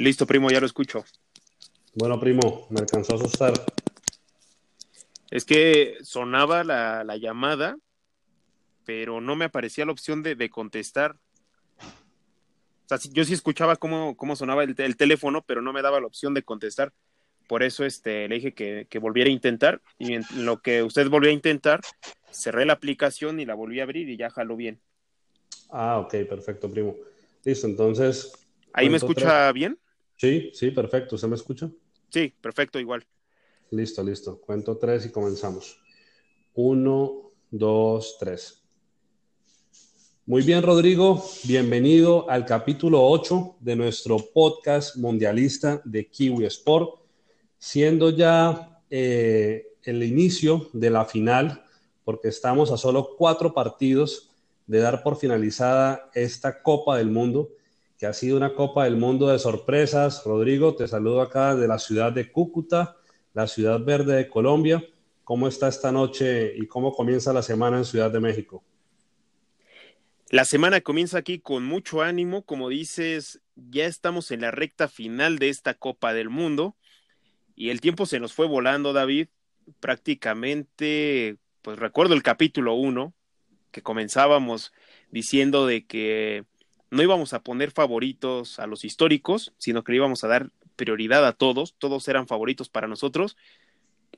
Listo, primo, ya lo escucho. Bueno, primo, me alcanzó a asustar. Es que sonaba la, la llamada, pero no me aparecía la opción de, de contestar. O sea, yo sí escuchaba cómo, cómo sonaba el, el, teléfono, pero no me daba la opción de contestar. Por eso este, le dije que, que volviera a intentar. Y en lo que usted volvió a intentar, cerré la aplicación y la volví a abrir y ya jaló bien. Ah, ok, perfecto, primo. Listo, entonces. ¿Ahí me escucha tres? bien? Sí, sí, perfecto. ¿Usted me escucha? Sí, perfecto, igual. Listo, listo. Cuento tres y comenzamos. Uno, dos, tres. Muy bien, Rodrigo. Bienvenido al capítulo 8 de nuestro podcast mundialista de Kiwi Sport, siendo ya eh, el inicio de la final, porque estamos a solo cuatro partidos de dar por finalizada esta Copa del Mundo, que ha sido una Copa del Mundo de sorpresas. Rodrigo, te saludo acá de la ciudad de Cúcuta la ciudad verde de Colombia. ¿Cómo está esta noche y cómo comienza la semana en Ciudad de México? La semana comienza aquí con mucho ánimo, como dices, ya estamos en la recta final de esta Copa del Mundo y el tiempo se nos fue volando, David. Prácticamente, pues recuerdo el capítulo 1, que comenzábamos diciendo de que no íbamos a poner favoritos a los históricos, sino que le íbamos a dar prioridad a todos, todos eran favoritos para nosotros.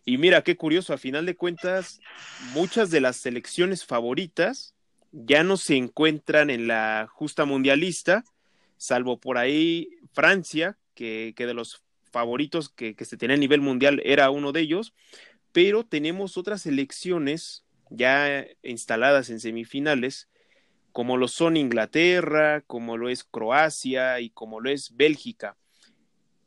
Y mira, qué curioso, a final de cuentas, muchas de las selecciones favoritas ya no se encuentran en la justa mundialista, salvo por ahí Francia, que, que de los favoritos que, que se tenía a nivel mundial era uno de ellos, pero tenemos otras selecciones ya instaladas en semifinales, como lo son Inglaterra, como lo es Croacia y como lo es Bélgica.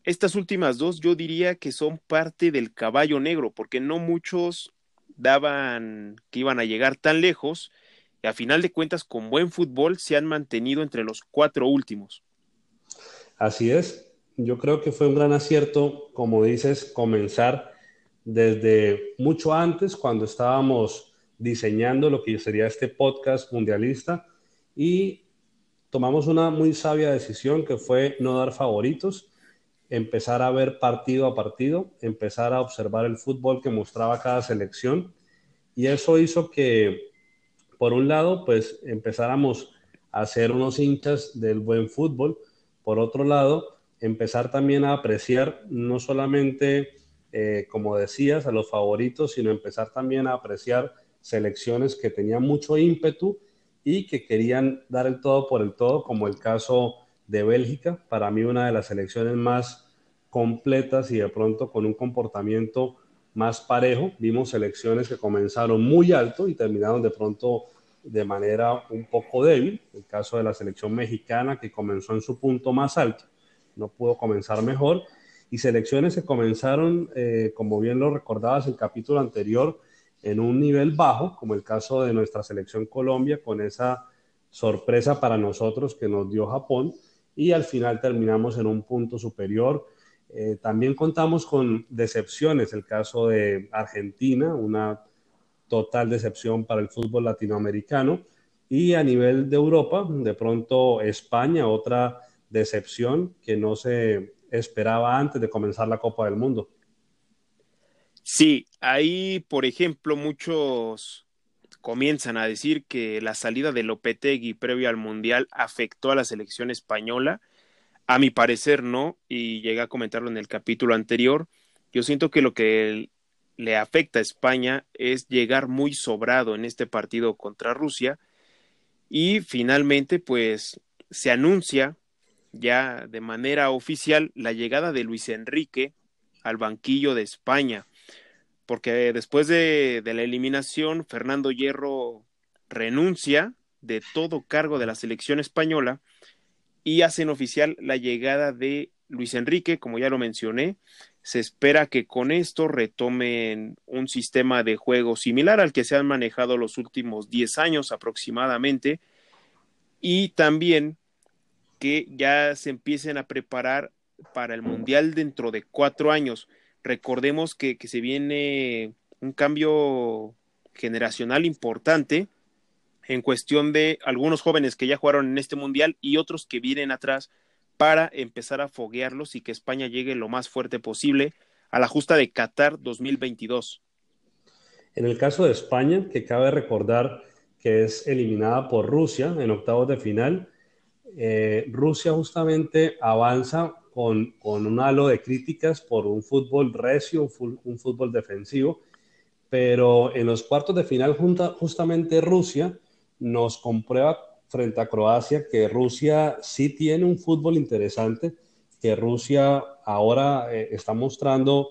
Estas últimas dos yo diría que son parte del caballo negro, porque no muchos daban que iban a llegar tan lejos y a final de cuentas con buen fútbol se han mantenido entre los cuatro últimos. Así es, yo creo que fue un gran acierto, como dices, comenzar desde mucho antes, cuando estábamos diseñando lo que sería este podcast mundialista y tomamos una muy sabia decisión que fue no dar favoritos empezar a ver partido a partido, empezar a observar el fútbol que mostraba cada selección. Y eso hizo que, por un lado, pues empezáramos a ser unos hinchas del buen fútbol, por otro lado, empezar también a apreciar no solamente, eh, como decías, a los favoritos, sino empezar también a apreciar selecciones que tenían mucho ímpetu y que querían dar el todo por el todo, como el caso de Bélgica, para mí una de las selecciones más completas y de pronto con un comportamiento más parejo. Vimos selecciones que comenzaron muy alto y terminaron de pronto de manera un poco débil. El caso de la selección mexicana que comenzó en su punto más alto, no pudo comenzar mejor. Y selecciones que comenzaron, eh, como bien lo recordabas el capítulo anterior, en un nivel bajo, como el caso de nuestra selección Colombia, con esa sorpresa para nosotros que nos dio Japón y al final terminamos en un punto superior. Eh, también contamos con decepciones, el caso de Argentina, una total decepción para el fútbol latinoamericano, y a nivel de Europa, de pronto España, otra decepción que no se esperaba antes de comenzar la Copa del Mundo. Sí, ahí, por ejemplo, muchos comienzan a decir que la salida de Lopetegui previo al Mundial afectó a la selección española. A mi parecer no, y llegué a comentarlo en el capítulo anterior. Yo siento que lo que le afecta a España es llegar muy sobrado en este partido contra Rusia y finalmente pues se anuncia ya de manera oficial la llegada de Luis Enrique al banquillo de España porque después de, la eliminación, Fernando Hierro renuncia de todo cargo de la selección española y hacen oficial la llegada de Luis Enrique, como ya lo mencioné. Se espera que con esto retomen un sistema de juego similar al que se han manejado los últimos 10 años aproximadamente y también que ya se empiecen a preparar para el Mundial dentro de cuatro años recordemos que, que se viene un cambio generacional importante en cuestión de algunos jóvenes que ya jugaron en este mundial y otros que vienen atrás para empezar a foguearlos y que España llegue lo más fuerte posible a la justa de Qatar 2022. En el caso de España, que cabe recordar que es eliminada por Rusia en octavos de final, eh, Rusia justamente avanza con, con, un halo de críticas por un fútbol recio, un, fútbol defensivo, pero en los cuartos de final justamente Rusia nos comprueba frente a Croacia que Rusia sí tiene un fútbol interesante, que Rusia ahora eh, está mostrando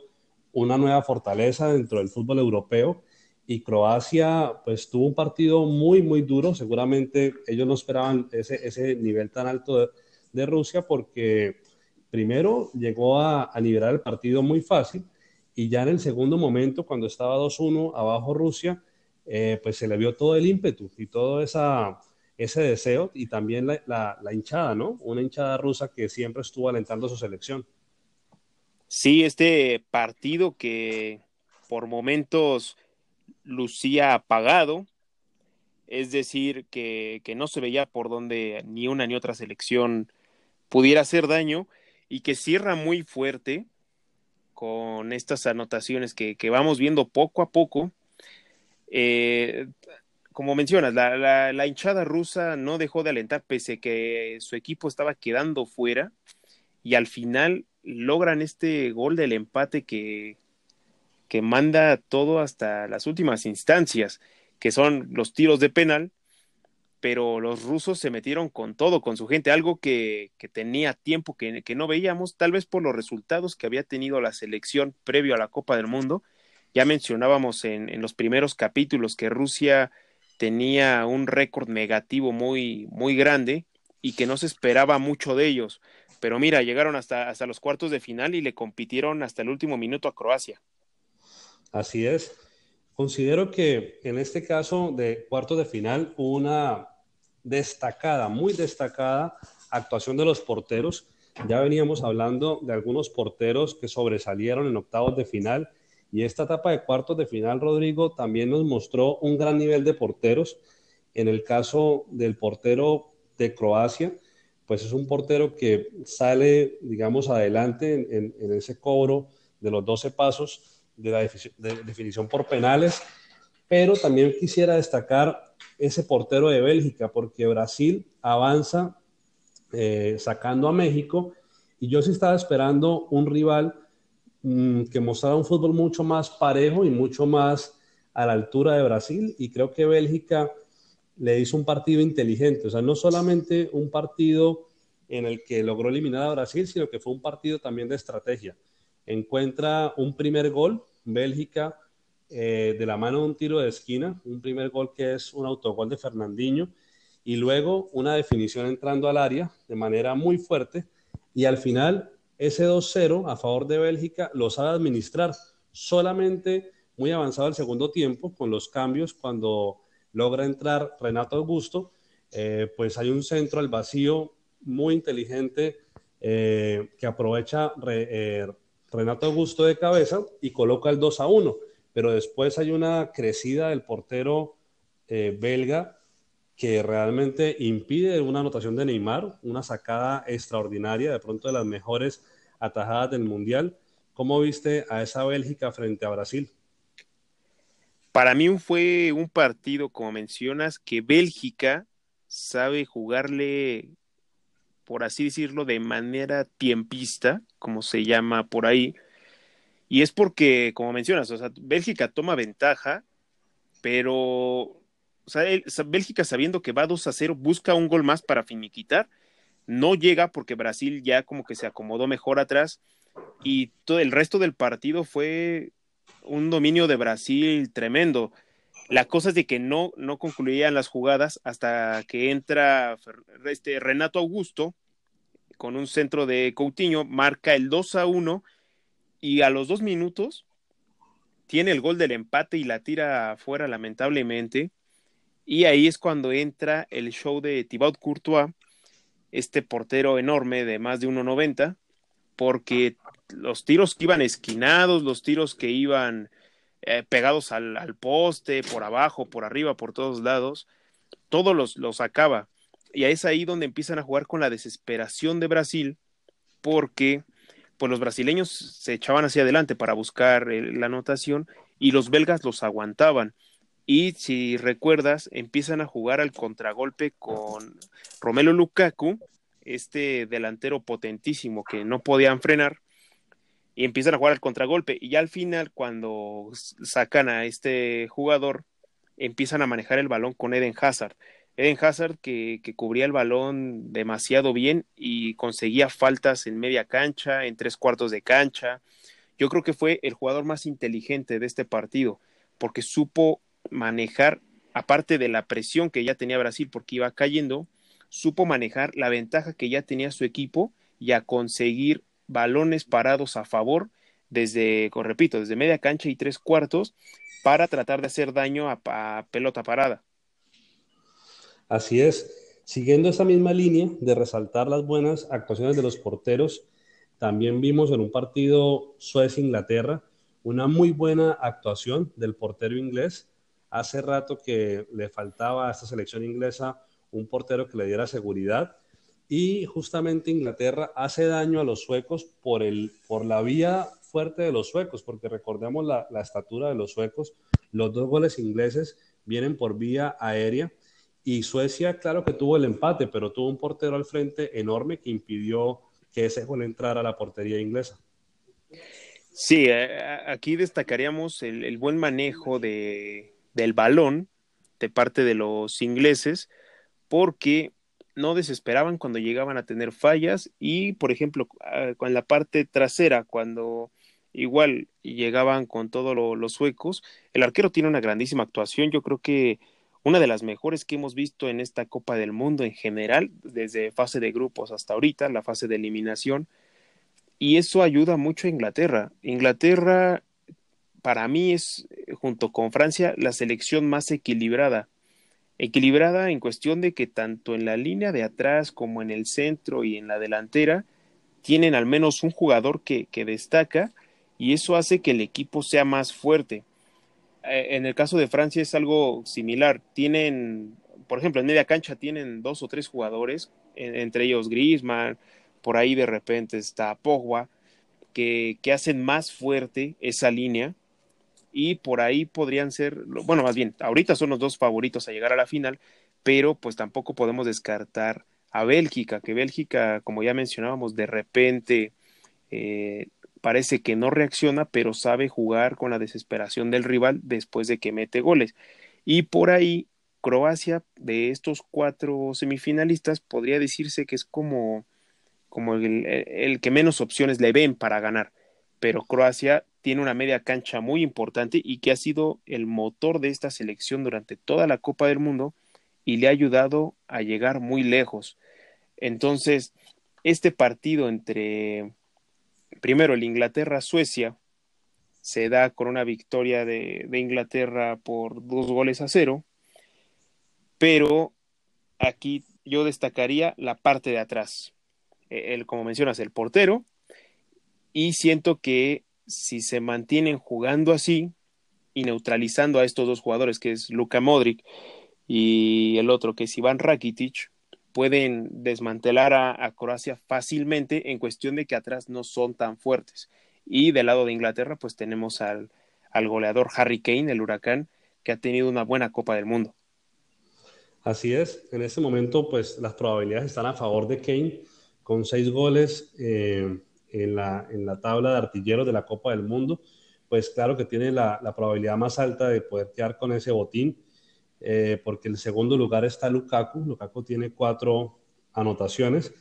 una nueva fortaleza dentro del fútbol europeo y Croacia pues tuvo un partido muy muy duro, seguramente ellos no esperaban ese, ese nivel tan alto de, Rusia porque primero llegó a, liberar el partido muy fácil y ya en el segundo momento cuando estaba 2-1 abajo Rusia, eh, pues se le vio todo el ímpetu y todo esa, ese deseo y también la, hinchada, ¿no? Una hinchada rusa que siempre estuvo alentando su selección. Sí, este partido que por momentos lucía apagado, es decir, que, que, no se veía por donde ni una ni otra selección pudiera hacer daño y que cierra muy fuerte con estas anotaciones que, que vamos viendo poco a poco. Eh, como mencionas, la, la, hinchada rusa no dejó de alentar pese que su equipo estaba quedando fuera y al final logran este gol del empate que, que manda todo hasta las últimas instancias, que son los tiros de penal, pero los rusos se metieron con todo, con su gente, algo que, tenía tiempo que, no veíamos, tal vez por los resultados que había tenido la selección previo a la Copa del Mundo. Ya mencionábamos en, los primeros capítulos que Rusia tenía un récord negativo muy, muy grande y que no se esperaba mucho de ellos. Pero mira, llegaron hasta, hasta los cuartos de final y le compitieron hasta el último minuto a Croacia. Así es. Considero que en este caso de cuartos de final una destacada, muy destacada actuación de los porteros. Ya veníamos hablando de algunos porteros que sobresalieron en octavos de final y esta etapa de cuartos de final, Rodrigo, también nos mostró un gran nivel de porteros. En el caso del portero de Croacia, pues es un portero que sale, digamos, adelante en, ese cobro de los 12 pasos de la definición por penales, pero también quisiera destacar ese portero de Bélgica, porque Brasil avanza eh, sacando a México, y yo sí estaba esperando un rival mm, que mostrara un fútbol mucho más parejo y mucho más a la altura de Brasil, y creo que Bélgica le hizo un partido inteligente, o sea, no solamente un partido en el que logró eliminar a Brasil, sino que fue un partido también de estrategia. Encuentra un primer gol, Bélgica, eh, de la mano de un tiro de esquina, un primer gol que es un autogol de Fernandinho, y luego una definición entrando al área de manera muy fuerte, y al final ese 2-0 a favor de Bélgica lo sabe administrar solamente muy avanzado el segundo tiempo con los cambios cuando logra entrar Renato Augusto, eh, pues hay un centro al vacío muy inteligente eh, que aprovecha Renato Augusto de cabeza y coloca el 2 a 1. Pero después hay una crecida del portero eh, belga que realmente impide una anotación de Neymar, una sacada extraordinaria, de pronto de las mejores atajadas del Mundial. ¿Cómo viste a esa Bélgica frente a Brasil? Para mí fue un partido, como mencionas, que Bélgica sabe jugarle por así decirlo, de manera tiempista, como se llama por ahí. Y es porque, como mencionas, o sea, Bélgica toma ventaja, pero Bélgica sabiendo que va 2 a 0, busca un gol más para finiquitar. No llega porque Brasil ya como que se acomodó mejor atrás y todo el resto del partido fue un dominio de Brasil tremendo. La cosa es de que no, no concluían las jugadas hasta que entra este Renato Augusto con un centro de Coutinho, marca el 2 a 1 y a los dos minutos tiene el gol del empate y la tira afuera lamentablemente. Y ahí es cuando entra el show de Thibaut Courtois, este portero enorme de más de 1.90, porque los tiros que iban esquinados, los tiros que iban eh, pegados al, poste, por abajo, por arriba, por todos lados, todos los, los sacaba. y es ahí donde empiezan a jugar con la desesperación de Brasil, porque pues los brasileños se echaban hacia adelante para buscar eh, la anotación y los belgas los aguantaban. Y si recuerdas, empiezan a jugar al contragolpe con Romelo Lukaku, este delantero potentísimo que no podían frenar, y empiezan a jugar al contragolpe. Y ya al final, cuando sacan a este jugador, empiezan a manejar el balón con Eden Hazard. Eden Hazard que, cubría el balón demasiado bien y conseguía faltas en media cancha, en tres cuartos de cancha. Yo creo que fue el jugador más inteligente de este partido, porque supo manejar, aparte de la presión que ya tenía Brasil porque iba cayendo, supo manejar la ventaja que ya tenía su equipo y a conseguir balones parados a favor desde, repito, desde media cancha y tres cuartos para tratar de hacer daño a, pelota parada. Así es. Siguiendo esa misma línea de resaltar las buenas actuaciones de los porteros, también vimos en un partido Suecia-Inglaterra una muy buena actuación del portero inglés. Hace rato que le faltaba a esta selección inglesa un portero que le diera seguridad y justamente Inglaterra hace daño a los suecos por, el, por la vía fuerte de los suecos, porque recordemos la, la estatura de los suecos, los dos goles ingleses vienen por vía aérea y Suecia, claro que tuvo el empate, pero tuvo un portero al frente enorme que impidió que ese gol entrara a la portería inglesa. Sí, eh, aquí destacaríamos el, buen manejo de, del balón de parte de los ingleses, porque no desesperaban cuando llegaban a tener fallas y, por ejemplo, ah, con la parte trasera, cuando igual llegaban con todos los suecos, el arquero tiene una grandísima actuación, yo creo que una de las mejores que hemos visto en esta Copa del Mundo en general, desde fase de grupos hasta ahorita, la fase de eliminación, y eso ayuda mucho a Inglaterra. Inglaterra, para mí, es, junto con Francia, la selección más equilibrada equilibrada en cuestión de que tanto en la línea de atrás como en el centro y en la delantera tienen al menos un jugador que, que destaca y eso hace que el equipo sea más fuerte. Eh, en el caso de Francia es algo similar. Tienen, por ejemplo, en media cancha tienen dos o tres jugadores, entre ellos Griezmann, por ahí de repente está Pogba, que, que hacen más fuerte esa línea y por ahí podrían ser, bueno, más bien, ahorita son los dos favoritos a llegar a la final, pero pues tampoco podemos descartar a Bélgica, que Bélgica, como ya mencionábamos, de repente eh, parece que no reacciona, pero sabe jugar con la desesperación del rival después de que mete goles. Y por ahí, Croacia, de estos cuatro semifinalistas, podría decirse que es como, como el, el que menos opciones le ven para ganar. Pero Croacia tiene una media cancha muy importante y que ha sido el motor de esta selección durante toda la Copa del Mundo y le ha ayudado a llegar muy lejos. Entonces, este partido entre, primero, el Inglaterra-Suecia, se da con una victoria de, Inglaterra por dos goles a cero, pero aquí yo destacaría la parte de atrás. El, como mencionas, el portero, y siento que si se mantienen jugando así y neutralizando a estos dos jugadores, que es Luka Modric y el otro que es Iván Rakitic, pueden desmantelar a, Croacia fácilmente en cuestión de que atrás no son tan fuertes. Y del lado de Inglaterra, pues tenemos al, goleador Harry Kane, el huracán, que ha tenido una buena Copa del Mundo. Así es, en este momento, pues las probabilidades están a favor de Kane, con seis goles. Eh en la, en la tabla de artilleros de la Copa del Mundo, pues claro que tiene la, la probabilidad más alta de poder quedar con ese botín, eh, porque el segundo lugar está Lukaku, Lukaku tiene cuatro anotaciones,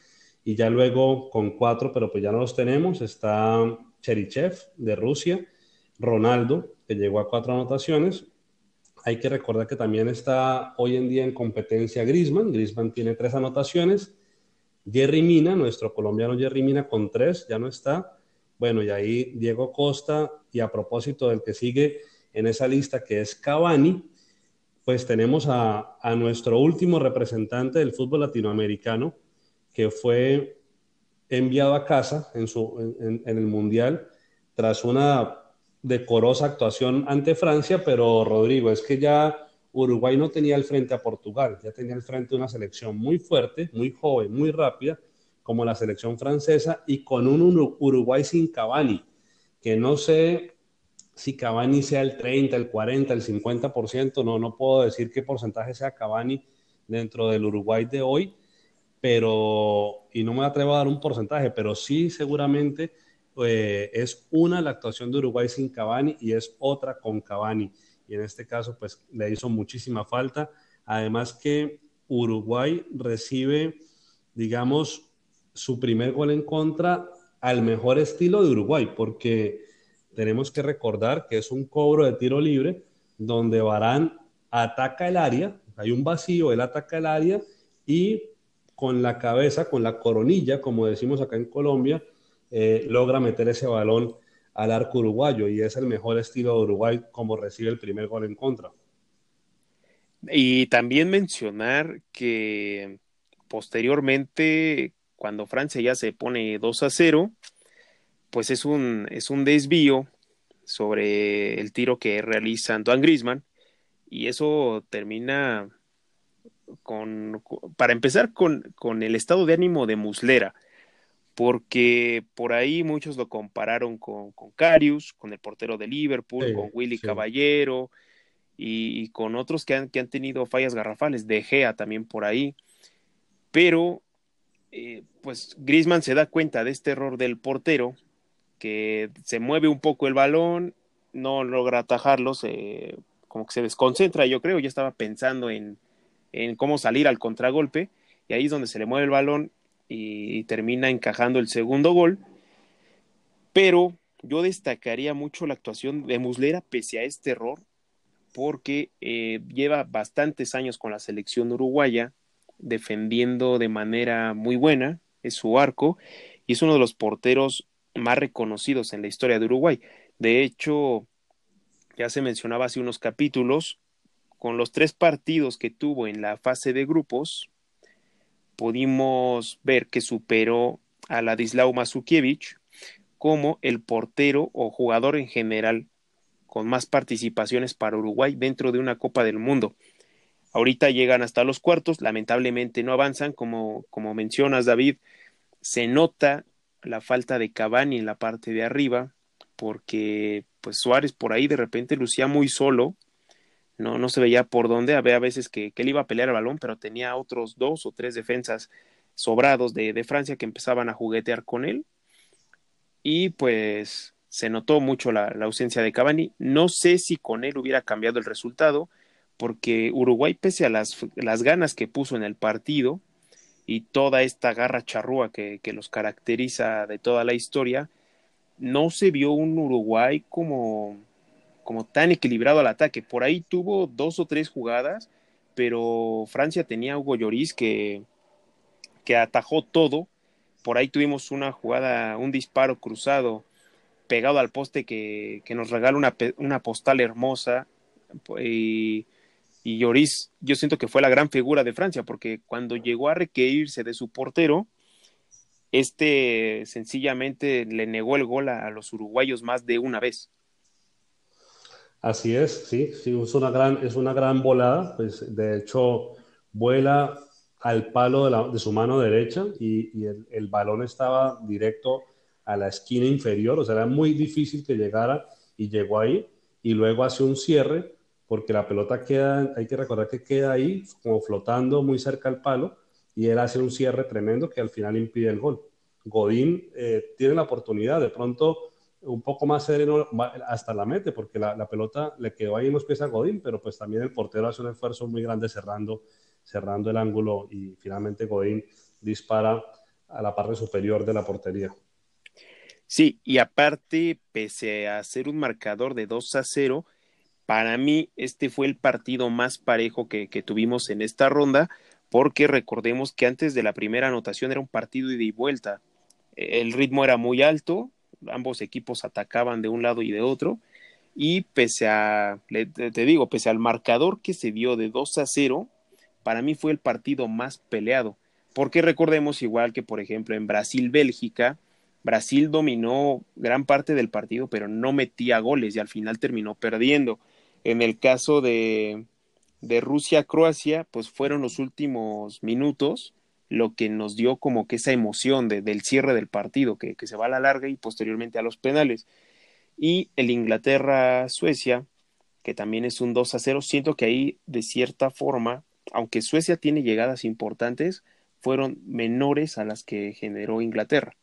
y ya luego con cuatro, pero pues ya no los tenemos, está Cherichev de Rusia, Ronaldo, que llegó a cuatro anotaciones, hay que recordar que también está hoy en día en competencia Grisman. Grisman tiene tres anotaciones. Jerry Mina, nuestro colombiano Jerry Mina con tres, ya no está. Bueno, y ahí Diego Costa, y a propósito del que sigue en esa lista, que es Cavani, pues tenemos a, nuestro último representante del fútbol latinoamericano, que fue enviado a casa en, en, el Mundial tras una decorosa actuación ante Francia, pero Rodrigo, es que ya Uruguay no tenía al frente a Portugal, ya tenía al frente una selección muy fuerte, muy joven, muy rápida, como la selección francesa, y con un Uruguay sin Cavani, que no sé si Cavani sea el 30, el 40, el 50%, no, no puedo decir qué porcentaje sea Cavani dentro del Uruguay de hoy, pero, y no me atrevo a dar un porcentaje, pero sí seguramente eh, es una la actuación de Uruguay sin Cavani y es otra con Cavani. Y en este caso, pues le hizo muchísima falta. Además que Uruguay recibe, digamos, su primer gol en contra al mejor estilo de Uruguay, porque tenemos que recordar que es un cobro de tiro libre donde Barán ataca el área, hay un vacío, él ataca el área y con la cabeza, con la coronilla, como decimos acá en Colombia, eh, logra meter ese balón al arco uruguayo y es el mejor estilo de Uruguay como recibe el primer gol en contra. Y también mencionar que posteriormente, cuando Francia ya se pone 2 a 0, pues es un, es un desvío sobre el tiro que realiza Antoine Grisman y eso termina con, para empezar con, con, el estado de ánimo de Muslera, porque por ahí muchos lo compararon con, con Carius, con el portero de Liverpool, con Willy Caballero y, con otros que han, que han tenido fallas garrafales, De Gea también por ahí, pero eh, pues Grisman se da cuenta de este error del portero que se mueve un poco el balón, no logra atajarlo, se, como que se desconcentra, yo creo, ya estaba pensando en, en cómo salir al contragolpe, y ahí es donde se le mueve el balón y, termina encajando el segundo gol. Pero yo destacaría mucho la actuación de Muslera pese a este error, porque eh, lleva bastantes años con la selección uruguaya, defendiendo de manera muy buena, es su arco, y es uno de los porteros más reconocidos en la historia de Uruguay. De hecho, ya se mencionaba hace unos capítulos, con los tres partidos que tuvo en la fase de grupos, pudimos ver que superó a Ladislao Masukiewicz como el portero o jugador en general con más participaciones para Uruguay dentro de una Copa del Mundo. Ahorita llegan hasta los cuartos, lamentablemente no avanzan, como, como mencionas David, se nota la falta de Cavani en la parte de arriba, porque pues Suárez por ahí de repente lucía muy solo, no, no se veía por dónde, había veces que, que él iba a pelear el balón, pero tenía otros dos o tres defensas sobrados de, de Francia que empezaban a juguetear con él, y pues se notó mucho la, la, ausencia de Cavani. No sé si con él hubiera cambiado el resultado, porque Uruguay, pese a las, las ganas que puso en el partido, y toda esta garra charrúa que, que, los caracteriza de toda la historia, no se vio un Uruguay como, como tan equilibrado al ataque. Por ahí tuvo dos o tres jugadas, pero Francia tenía a Hugo Lloris que, que atajó todo. Por ahí tuvimos una jugada, un disparo cruzado pegado al poste que, que nos regala una, una postal hermosa. Y y Lloris, yo siento que fue la gran figura de Francia, porque cuando llegó a requerirse de su portero, este sencillamente le negó el gol a, los uruguayos más de una vez. Así es, sí, es una gran, es una gran volada, pues de hecho vuela al palo de, su mano derecha y, y el, el, balón estaba directo a la esquina inferior, o sea, era muy difícil que llegara y llegó ahí y luego hace un cierre porque la pelota queda, hay que recordar que queda ahí como flotando muy cerca al palo y él hace un cierre tremendo que al final impide el gol. Godín eh, tiene la oportunidad, de pronto un poco más sereno hasta la mete, porque la, pelota le quedó ahí en los pies a Godín, pero pues también el portero hace un esfuerzo muy grande cerrando, cerrando el ángulo y finalmente Godín dispara a la parte superior de la portería. Sí, y aparte, pese a ser un marcador de 2 a 0, para mí, este fue el partido más parejo que, tuvimos en esta ronda, porque recordemos que antes de la primera anotación era un partido ida y vuelta. El ritmo era muy alto, ambos equipos atacaban de un lado y de otro, y pese a, te digo, pese al marcador que se dio de 2 a 0, para mí fue el partido más peleado. Porque recordemos, igual que por ejemplo en Brasil-Bélgica, Brasil dominó gran parte del partido, pero no metía goles y al final terminó perdiendo. En el caso de, de Rusia a Croacia, pues fueron los últimos minutos lo que nos dio como que esa emoción de, del cierre del partido, que, que, se va a la larga y posteriormente a los penales. Y el Inglaterra-Suecia, que también es un 2 a 0, siento que ahí de cierta forma, aunque Suecia tiene llegadas importantes, fueron menores a las que generó Inglaterra.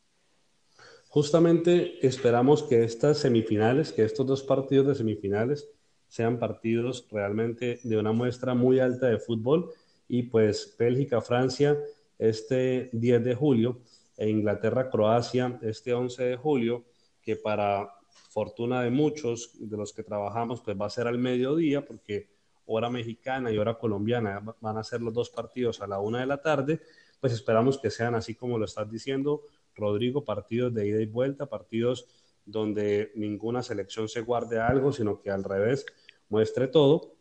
Justamente esperamos que estas semifinales, que estos dos partidos de semifinales sean partidos realmente de una muestra muy alta de fútbol. Y pues Bélgica-Francia este 10 de julio e Inglaterra-Croacia este 11 de julio, que para fortuna de muchos de los que trabajamos pues va a ser al mediodía porque hora mexicana y hora colombiana van a ser los dos partidos a la una de la tarde, pues esperamos que sean así como lo estás diciendo, Rodrigo, partidos de ida y vuelta, partidos donde ninguna selección se guarde algo, sino que al revés muestre todo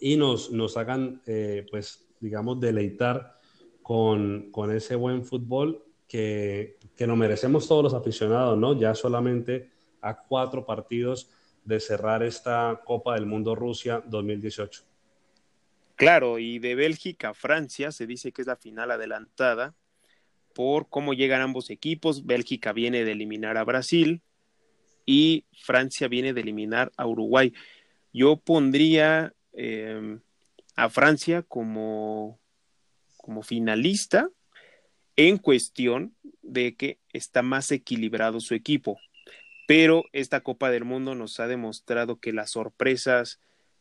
y nos, nos hagan, eh, pues, digamos, deleitar con, con, ese buen fútbol que, que nos merecemos todos los aficionados, ¿no? Ya solamente a cuatro partidos de cerrar esta Copa del Mundo Rusia 2018. Claro, y de Bélgica a Francia se dice que es la final adelantada por cómo llegan ambos equipos. Bélgica viene de eliminar a Brasil y Francia viene de eliminar a Uruguay. Yo pondría eh, a Francia como, como finalista en cuestión de que está más equilibrado su equipo. Pero esta Copa del Mundo nos ha demostrado que las sorpresas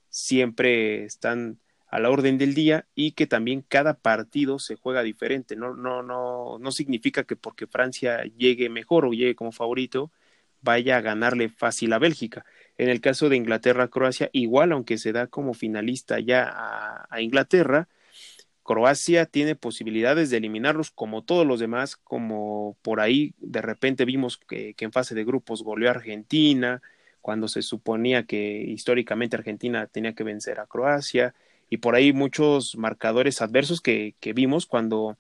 siempre están a la orden del día y que también cada partido se juega diferente. No, no, no, no significa que porque Francia llegue mejor o llegue como favorito, vaya a ganarle fácil a Bélgica. En el caso de Inglaterra-Croacia, igual, aunque se da como finalista ya a, Inglaterra, Croacia tiene posibilidades de eliminarlos como todos los demás, como por ahí de repente vimos que, en fase de grupos goleó a Argentina, cuando se suponía que históricamente Argentina tenía que vencer a Croacia, y por ahí muchos marcadores adversos que vimos cuando,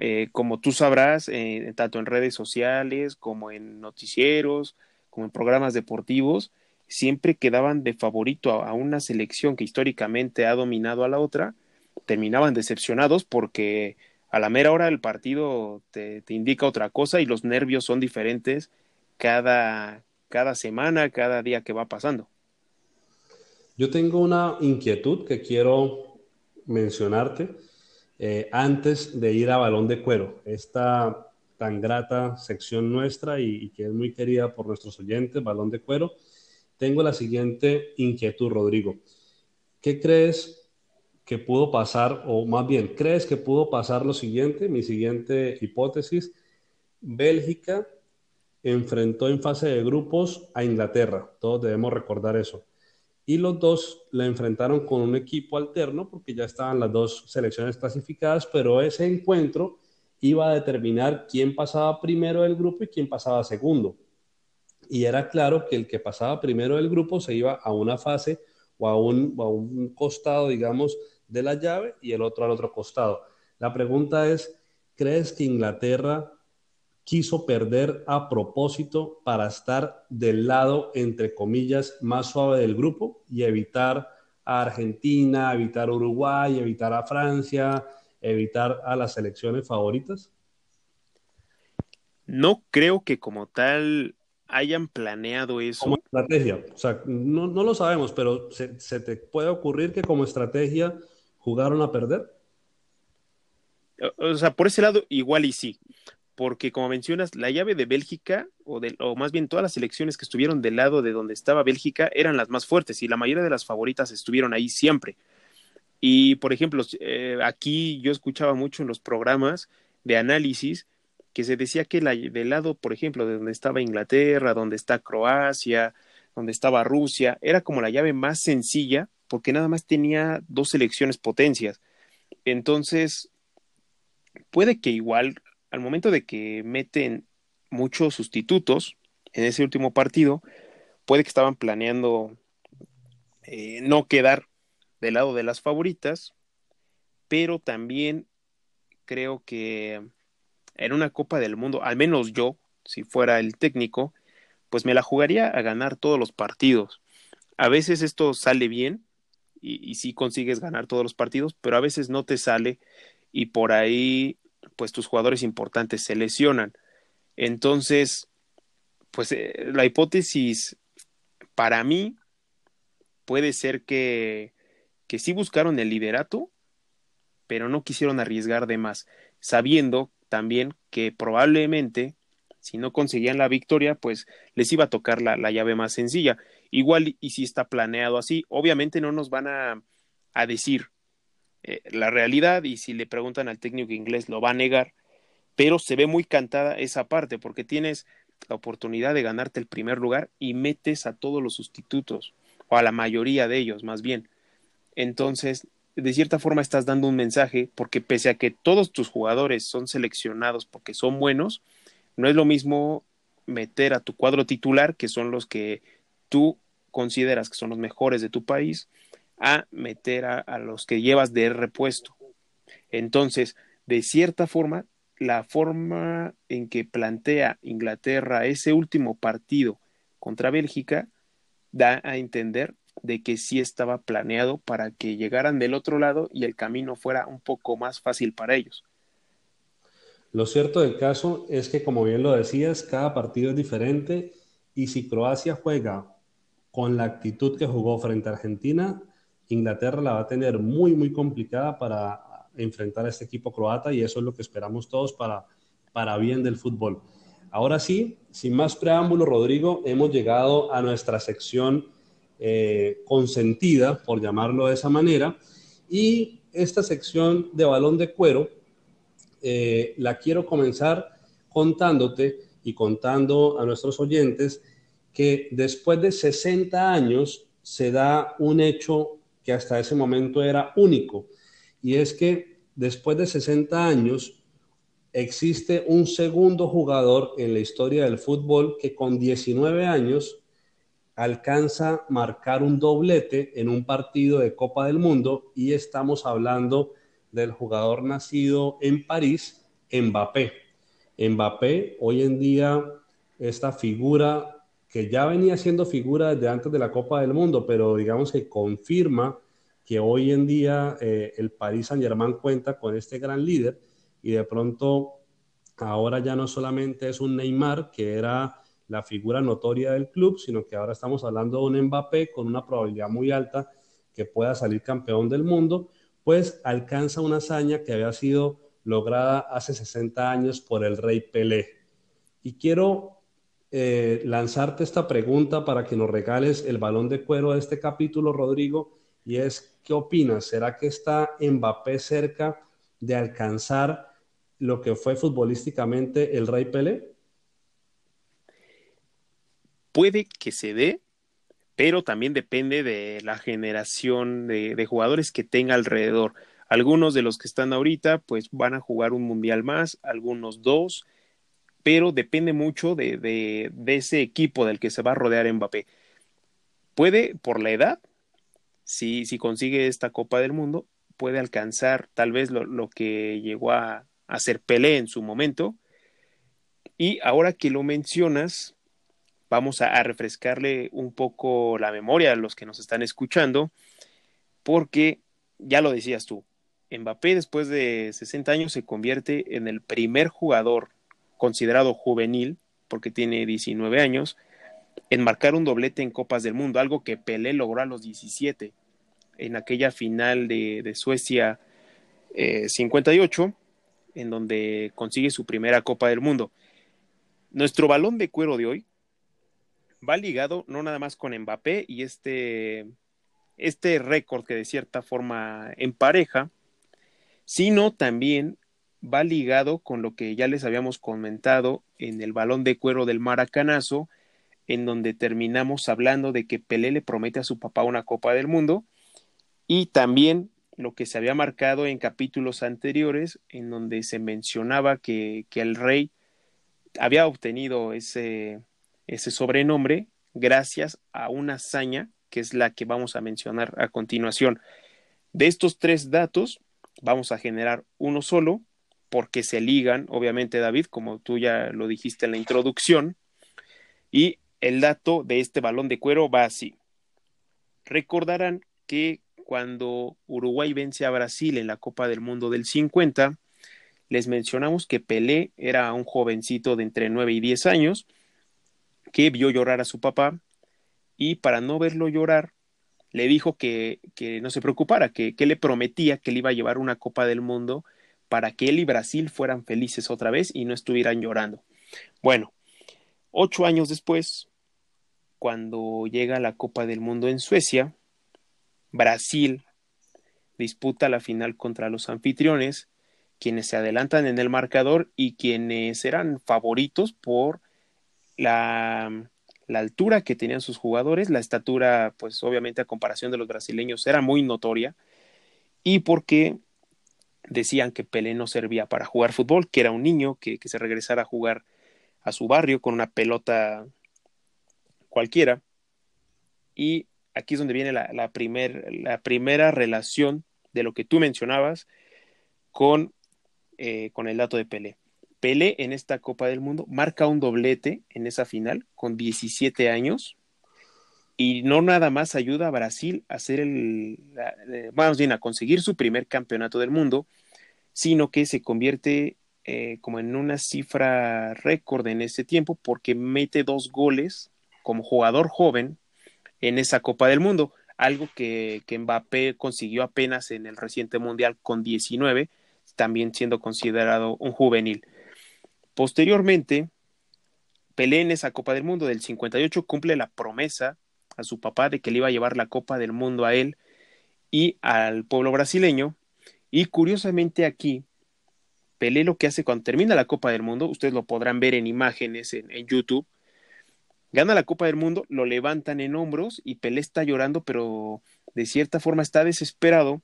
eh, como tú sabrás, eh, tanto en redes sociales como en noticieros, como en programas deportivos, siempre quedaban de favorito a, una selección que históricamente ha dominado a la otra, terminaban decepcionados porque a la mera hora el partido te, te indica otra cosa y los nervios son diferentes cada, cada semana, cada día que va pasando. Yo tengo una inquietud que quiero mencionarte eh, antes de ir a Balón de Cuero, esta tan grata sección nuestra y, que es muy querida por nuestros oyentes, Balón de Cuero. Tengo la siguiente inquietud, Rodrigo. ¿Qué crees que pudo pasar, o más bien, crees que pudo pasar lo siguiente, mi siguiente hipótesis? Bélgica enfrentó en fase de grupos a Inglaterra, todos debemos recordar eso y los dos la enfrentaron con un equipo alterno porque ya estaban las dos selecciones clasificadas, pero ese encuentro iba a determinar quién pasaba primero del grupo y quién pasaba segundo. Y era claro que el que pasaba primero del grupo se iba a una fase o a un, a un costado, digamos, de la llave y el otro al otro costado. La pregunta es, ¿crees que Inglaterra quiso perder a propósito para estar del lado, entre comillas, más suave del grupo y evitar a Argentina, evitar a Uruguay, evitar a Francia, evitar a las selecciones favoritas? No creo que como tal hayan planeado eso. Como estrategia, o sea, no, no lo sabemos, pero ¿se, ¿se, te puede ocurrir que como estrategia jugaron a perder? O sea, por ese lado igual y sí, porque como mencionas, la llave de Bélgica, o, de, o más bien todas las selecciones que estuvieron del lado de donde estaba Bélgica, eran las más fuertes y la mayoría de las favoritas estuvieron ahí siempre. Y, por ejemplo, eh, aquí yo escuchaba mucho en los programas de análisis que se decía que la, del lado, por ejemplo, de donde estaba Inglaterra, donde está Croacia, donde estaba Rusia, era como la llave más sencilla porque nada más tenía dos selecciones potencias. Entonces, puede que igual al momento de que meten muchos sustitutos en ese último partido, puede que estaban planeando eh, no quedar del lado de las favoritas, pero también creo que en una Copa del Mundo, al menos yo, si fuera el técnico, pues me la jugaría a ganar todos los partidos. A veces esto sale bien y, y sí consigues ganar todos los partidos, pero a veces no te sale y por ahí pues tus jugadores importantes se lesionan. Entonces, pues eh, la hipótesis para mí puede ser que, que sí buscaron el liderato, pero no quisieron arriesgar de más, sabiendo también que probablemente si no conseguían la victoria, pues les iba a tocar la, la llave más sencilla. Igual y si está planeado así, obviamente no nos van a, a decir eh, la realidad y si le preguntan al técnico inglés lo va a negar, pero se ve muy cantada esa parte porque tienes la oportunidad de ganarte el primer lugar y metes a todos los sustitutos o a la mayoría de ellos más bien. Entonces, de cierta forma estás dando un mensaje porque pese a que todos tus jugadores son seleccionados porque son buenos, no es lo mismo meter a tu cuadro titular, que son los que tú consideras que son los mejores de tu país, a meter a, los que llevas de repuesto. Entonces, de cierta forma, la forma en que plantea Inglaterra ese último partido contra Bélgica da a entender de que sí estaba planeado para que llegaran del otro lado y el camino fuera un poco más fácil para ellos. Lo cierto del caso es que, como bien lo decías, cada partido es diferente y si Croacia juega con la actitud que jugó frente a Argentina, Inglaterra la va a tener muy, muy complicada para enfrentar a este equipo croata y eso es lo que esperamos todos para, para bien del fútbol. Ahora sí, sin más preámbulo, Rodrigo, hemos llegado a nuestra sección eh, consentida, por llamarlo de esa manera, y esta sección de balón de cuero eh, la quiero comenzar contándote y contando a nuestros oyentes que después de 60 años se da un hecho que hasta ese momento era único. Y es que después de 60 años existe un segundo jugador en la historia del fútbol que con 19 años alcanza marcar un doblete en un partido de Copa del Mundo y estamos hablando del jugador nacido en París, Mbappé. Mbappé, hoy en día, esta figura que ya venía siendo figura desde antes de la Copa del Mundo, pero digamos que confirma que hoy en día eh, el Paris Saint Germain cuenta con este gran líder y de pronto ahora ya no solamente es un Neymar que era la figura notoria del club, sino que ahora estamos hablando de un Mbappé con una probabilidad muy alta que pueda salir campeón del mundo, pues alcanza una hazaña que había sido lograda hace 60 años por el rey Pelé. Y quiero eh, lanzarte esta pregunta para que nos regales el balón de cuero de este capítulo, Rodrigo, y es, ¿qué opinas? ¿Será que está Mbappé cerca de alcanzar lo que fue futbolísticamente el Rey Pelé? Puede que se dé, pero también depende de la generación de, de, jugadores que tenga alrededor. Algunos de los que están ahorita, pues van a jugar un mundial más, algunos dos, pero depende mucho de, de, ese equipo del que se va a rodear Mbappé. Puede, por la edad, si, si consigue esta Copa del Mundo, puede alcanzar tal vez lo, lo que llegó a hacer Pelé en su momento. Y ahora que lo mencionas, vamos a, a refrescarle un poco la memoria a los que nos están escuchando, porque ya lo decías tú, Mbappé después de 60 años se convierte en el primer jugador considerado juvenil, porque tiene 19 años, en marcar un doblete en Copas del Mundo, algo que Pelé logró a los 17 en aquella final de, Suecia eh, 58, en donde consigue su primera Copa del Mundo. Nuestro balón de cuero de hoy va ligado no nada más con Mbappé y este, este récord que de cierta forma empareja, sino también va ligado con lo que ya les habíamos comentado en el balón de cuero del Maracanazo, en donde terminamos hablando de que Pelé le promete a su papá una Copa del Mundo, y también lo que se había marcado en capítulos anteriores, en donde se mencionaba que, que el rey había obtenido ese, ese sobrenombre gracias a una hazaña que es la que vamos a mencionar a continuación. De estos tres datos, vamos a generar uno solo, porque se ligan, obviamente David, como tú ya lo dijiste en la introducción, y el dato de este balón de cuero va así. Recordarán que cuando Uruguay vence a Brasil en la Copa del Mundo del 50, les mencionamos que Pelé era un jovencito de entre 9 y 10 años que vio llorar a su papá y para no verlo llorar le dijo que, que no se preocupara, que, que, le prometía que le iba a llevar una Copa del Mundo para que él y Brasil fueran felices otra vez y no estuvieran llorando. Bueno, ocho años después, cuando llega la Copa del Mundo en Suecia, Brasil disputa la final contra los anfitriones, quienes se adelantan en el marcador y quienes eran favoritos por la, altura que tenían sus jugadores, la estatura, pues obviamente a comparación de los brasileños era muy notoria, y porque decían que Pelé no servía para jugar fútbol, que era un niño que, que se regresara a jugar a su barrio con una pelota cualquiera. Y aquí es donde viene la, la, primer, la primera relación de lo que tú mencionabas con, eh, con el dato de Pelé. Pelé en esta Copa del Mundo marca un doblete en esa final con 17 años y no nada más ayuda a Brasil a hacer el, vamos bien, a conseguir su primer campeonato del mundo, sino que se convierte eh, como en una cifra récord en ese tiempo porque mete dos goles como jugador joven en esa Copa del Mundo, algo que, que Mbappé consiguió apenas en el reciente Mundial con 19, también siendo considerado un juvenil. Posteriormente, Pelé en esa Copa del Mundo del 58 cumple la promesa a su papá de que le iba a llevar la Copa del Mundo a él y al pueblo brasileño. Y curiosamente aquí, Pelé lo que hace cuando termina la Copa del Mundo, ustedes lo podrán ver en imágenes en, YouTube, gana la Copa del Mundo, lo levantan en hombros y Pelé está llorando, pero de cierta forma está desesperado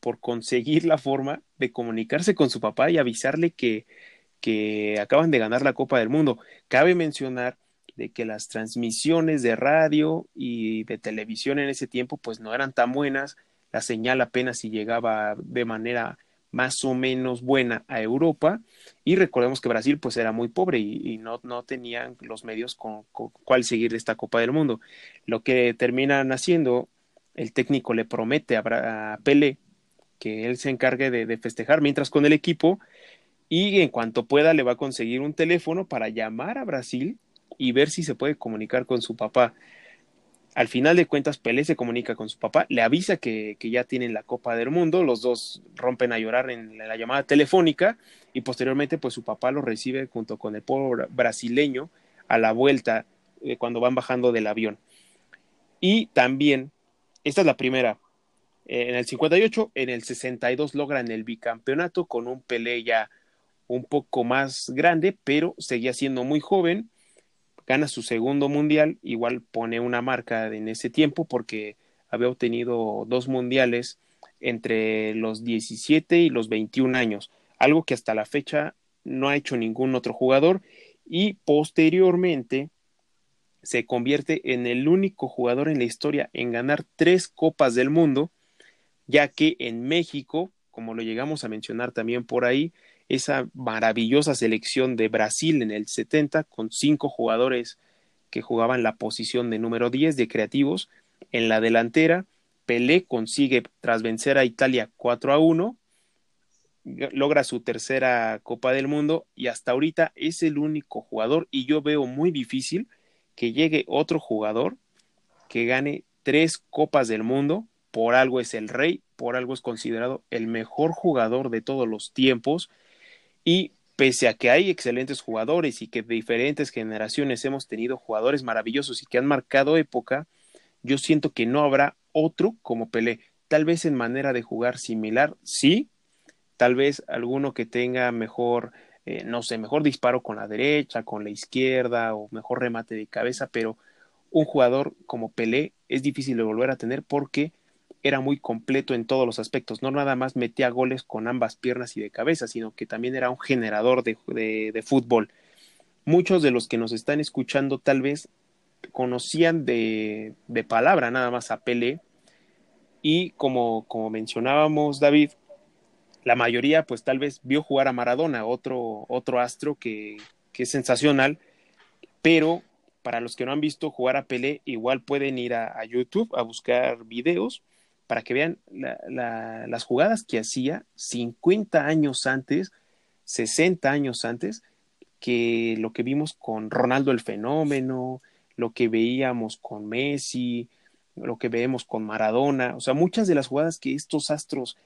por conseguir la forma de comunicarse con su papá y avisarle que, que acaban de ganar la Copa del Mundo. Cabe mencionar de que las transmisiones de radio y de televisión en ese tiempo pues no eran tan buenas, la señal apenas si llegaba de manera más o menos buena a Europa y recordemos que Brasil pues era muy pobre y, no, no, tenían los medios con, con cuál seguir esta Copa del Mundo. Lo que terminan haciendo, el técnico le promete a, a que él se encargue de, de festejar mientras con el equipo y en cuanto pueda le va a conseguir un teléfono para llamar a Brasil y ver si se puede comunicar con su papá. Al final de cuentas, Pelé se comunica con su papá, le avisa que, que, ya tienen la Copa del Mundo, los dos rompen a llorar en la llamada telefónica y posteriormente pues su papá lo recibe junto con el pueblo brasileño a la vuelta eh, cuando van bajando del avión. Y también, esta es la primera, eh, en el 58, en el 62 logran el bicampeonato con un Pelé ya un poco más grande, pero seguía siendo muy joven. Gana su segundo mundial, igual pone una marca en ese tiempo porque había obtenido dos mundiales entre los 17 y los 21 años, algo que hasta la fecha no ha hecho ningún otro jugador y posteriormente se convierte en el único jugador en la historia en ganar tres copas del mundo, ya que en México, como lo llegamos a mencionar también por ahí, esa maravillosa selección de Brasil en el 70 con cinco jugadores que jugaban la posición de número 10 de creativos. En la delantera, Pelé consigue, tras vencer a Italia 4 a 1, logra su tercera Copa del Mundo y hasta ahorita es el único jugador y yo veo muy difícil que llegue otro jugador que gane tres Copas del Mundo. Por algo es el rey, por algo es considerado el mejor jugador de todos los tiempos y pese a que hay excelentes jugadores y que de diferentes generaciones hemos tenido jugadores maravillosos y que han marcado época, yo siento que no habrá otro como Pelé. Tal vez en manera de jugar similar, sí. Tal vez alguno que tenga mejor, eh, no sé, mejor disparo con la derecha, con la izquierda o mejor remate de cabeza, pero un jugador como Pelé es difícil de volver a tener porque era muy completo en todos los aspectos, no nada más metía goles con ambas piernas y de cabeza, sino que también era un generador de, de, fútbol. Muchos de los que nos están escuchando tal vez conocían de, de palabra nada más a Pelé. Y como, como mencionábamos David, la mayoría pues tal vez vio jugar a Maradona, otro, otro astro que, que es sensacional, pero para los que no han visto jugar a Pelé, igual pueden ir a YouTube a buscar videos para que vean las jugadas que hacía 50 años antes, 60 años antes, que lo que vimos con Ronaldo el fenómeno, lo que veíamos con Messi, lo que vemos con Maradona, o sea, muchas de las jugadas que estos astros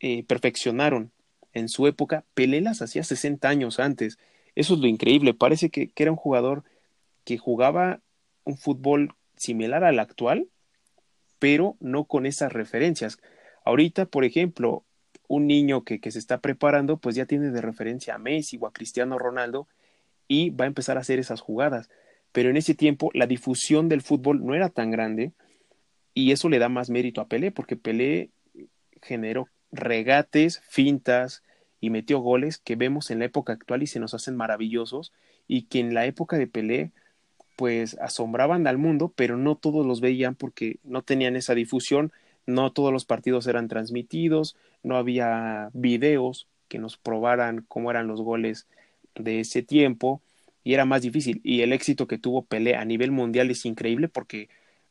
eh, perfeccionaron en su época, Pelé las hacía 60 años antes. Eso es lo increíble, parece que, que era un jugador que jugaba un fútbol similar al actual, pero no con esas referencias. Ahorita, por ejemplo, un niño que, que, se está preparando, pues ya tiene de referencia a Messi o a Cristiano Ronaldo y va a empezar a hacer esas jugadas. Pero en ese tiempo la difusión del fútbol no era tan grande y eso le da más mérito a Pelé, porque Pelé generó regates, fintas y metió goles que vemos en la época actual y se nos hacen maravillosos y que en la época de Pelé pues asombraban al mundo, pero no todos los veían porque no tenían esa difusión, no todos los partidos eran transmitidos, no había videos que nos probaran cómo eran los goles de ese tiempo y era más difícil. Y el éxito que tuvo Pelé a nivel mundial es increíble porque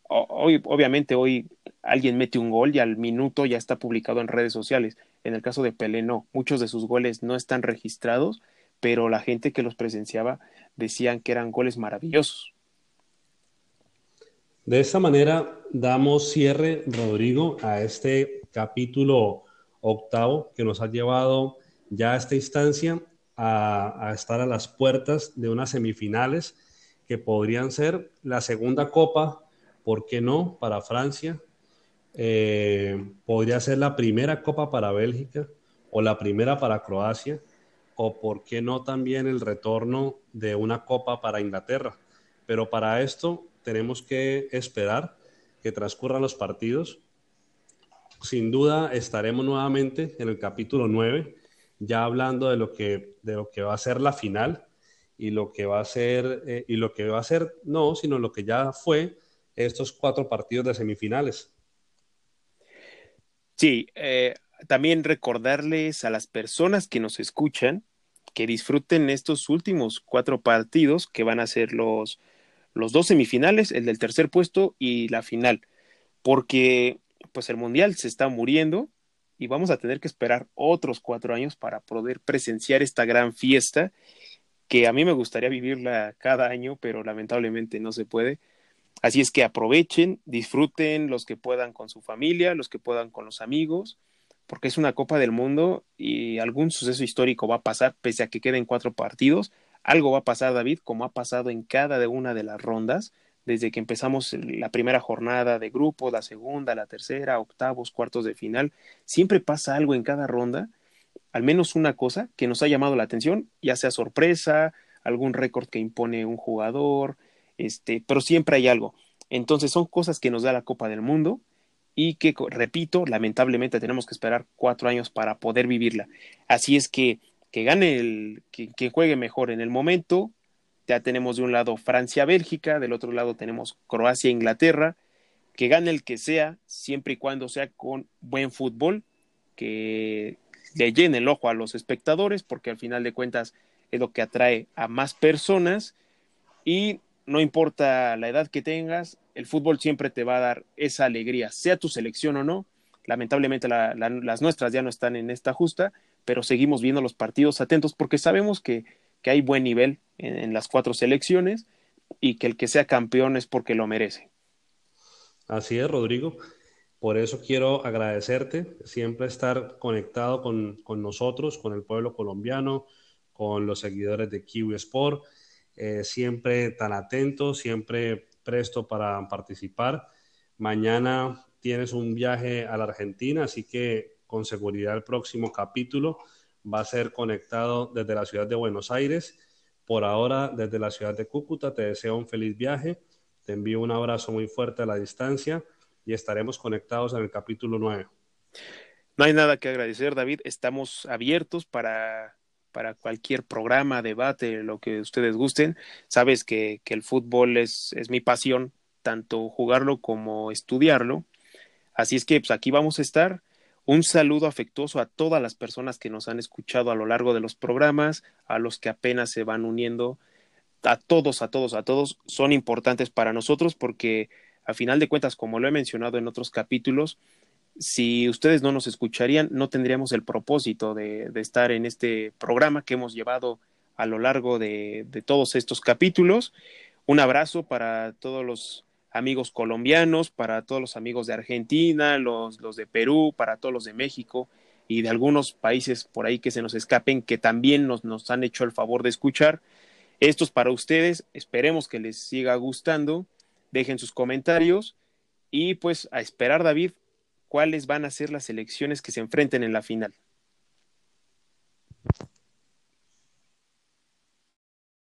hoy, obviamente hoy alguien mete un gol y al minuto ya está publicado en redes sociales. En el caso de Pelé no, muchos de sus goles no están registrados, pero la gente que los presenciaba decían que eran goles maravillosos. De esta manera damos cierre, Rodrigo, a este capítulo octavo que nos ha llevado ya a esta instancia a, estar a las puertas de unas semifinales que podrían ser la segunda copa, ¿por qué no?, para Francia. Eh, podría ser la primera copa para Bélgica o la primera para Croacia, o por qué no también el retorno de una copa para Inglaterra. Pero para esto tenemos que esperar que transcurran los partidos. Sin duda estaremos nuevamente en el capítulo 9, ya hablando de lo que, de lo que va a ser la final y lo que va a ser, eh, y lo que va a ser, no, sino lo que ya fue estos cuatro partidos de semifinales. Sí, eh, también recordarles a las personas que nos escuchan que disfruten estos últimos cuatro partidos que van a ser los, los dos semifinales, el del tercer puesto y la final, porque pues el mundial se está muriendo y vamos a tener que esperar otros cuatro años para poder presenciar esta gran fiesta que a mí me gustaría vivirla cada año, pero lamentablemente no se puede. Así es que aprovechen, disfruten los que puedan con su familia, los que puedan con los amigos, porque es una Copa del Mundo y algún suceso histórico va a pasar, pese a que queden cuatro partidos. Algo va a pasar, David, como ha pasado en cada una de las rondas, desde que empezamos la primera jornada de grupo, la segunda, la tercera, octavos, cuartos de final. Siempre pasa algo en cada ronda, al menos una cosa que nos ha llamado la atención, ya sea sorpresa, algún récord que impone un jugador, este, pero siempre hay algo. Entonces son cosas que nos da la Copa del Mundo y que, repito, lamentablemente tenemos que esperar cuatro años para poder vivirla. Así es que que gane el, que, juegue mejor en el momento. Ya tenemos de un lado Francia-Bélgica, del otro lado tenemos Croacia-Inglaterra. Que gane el que sea, siempre y cuando sea con buen fútbol, que le llene el ojo a los espectadores, porque al final de cuentas es lo que atrae a más personas. Y no importa la edad que tengas, el fútbol siempre te va a dar esa alegría, sea tu selección o no. Lamentablemente las nuestras ya no están en esta justa, pero seguimos viendo los partidos atentos porque sabemos que, que hay buen nivel en, las cuatro selecciones y que el que sea campeón es porque lo merece. Así es, Rodrigo. Por eso quiero agradecerte siempre estar conectado con, con nosotros, con el pueblo colombiano, con los seguidores de Kiwi Sport, eh, siempre tan atento, siempre presto para participar. Mañana tienes un viaje a la Argentina, así que con seguridad el próximo capítulo va a ser conectado desde la ciudad de Buenos Aires. Por ahora, desde la ciudad de Cúcuta, te deseo un feliz viaje. Te envío un abrazo muy fuerte a la distancia y estaremos conectados en el capítulo 9. No hay nada que agradecer, David. Estamos abiertos para, para cualquier programa, debate, lo que ustedes gusten. Sabes que, que el fútbol es, es mi pasión, tanto jugarlo como estudiarlo. Así es que pues, aquí vamos a estar un saludo afectuoso a todas las personas que nos han escuchado a lo largo de los programas, a los que apenas se van uniendo, a todos, a todos, a todos, son importantes para nosotros porque A final de cuentas, como lo he mencionado en otros capítulos, si ustedes no nos escucharían, no tendríamos el propósito de, estar en este programa que hemos llevado a lo largo de, todos estos capítulos. Un abrazo para todos los amigos colombianos, para todos los amigos de Argentina, los, los de Perú, para todos los de México y de algunos países por ahí que se nos escapen que también nos, nos han hecho el favor de escuchar. Esto es para ustedes, esperemos que les siga gustando, dejen sus comentarios y pues a esperar David cuáles van a ser las elecciones que se enfrenten en la final.